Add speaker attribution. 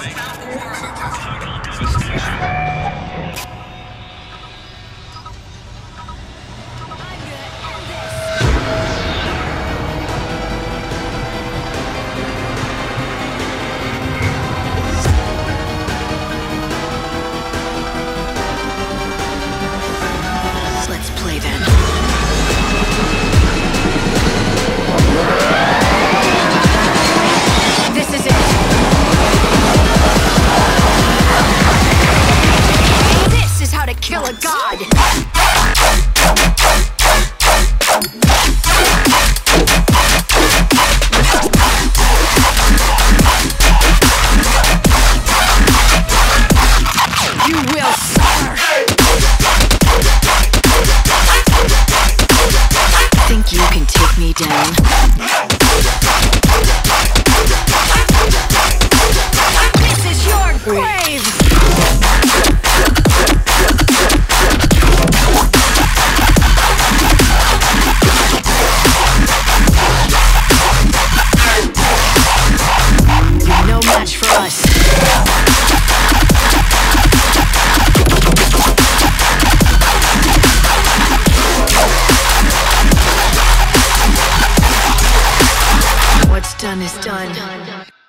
Speaker 1: Devastation. think you can take me down? done is done.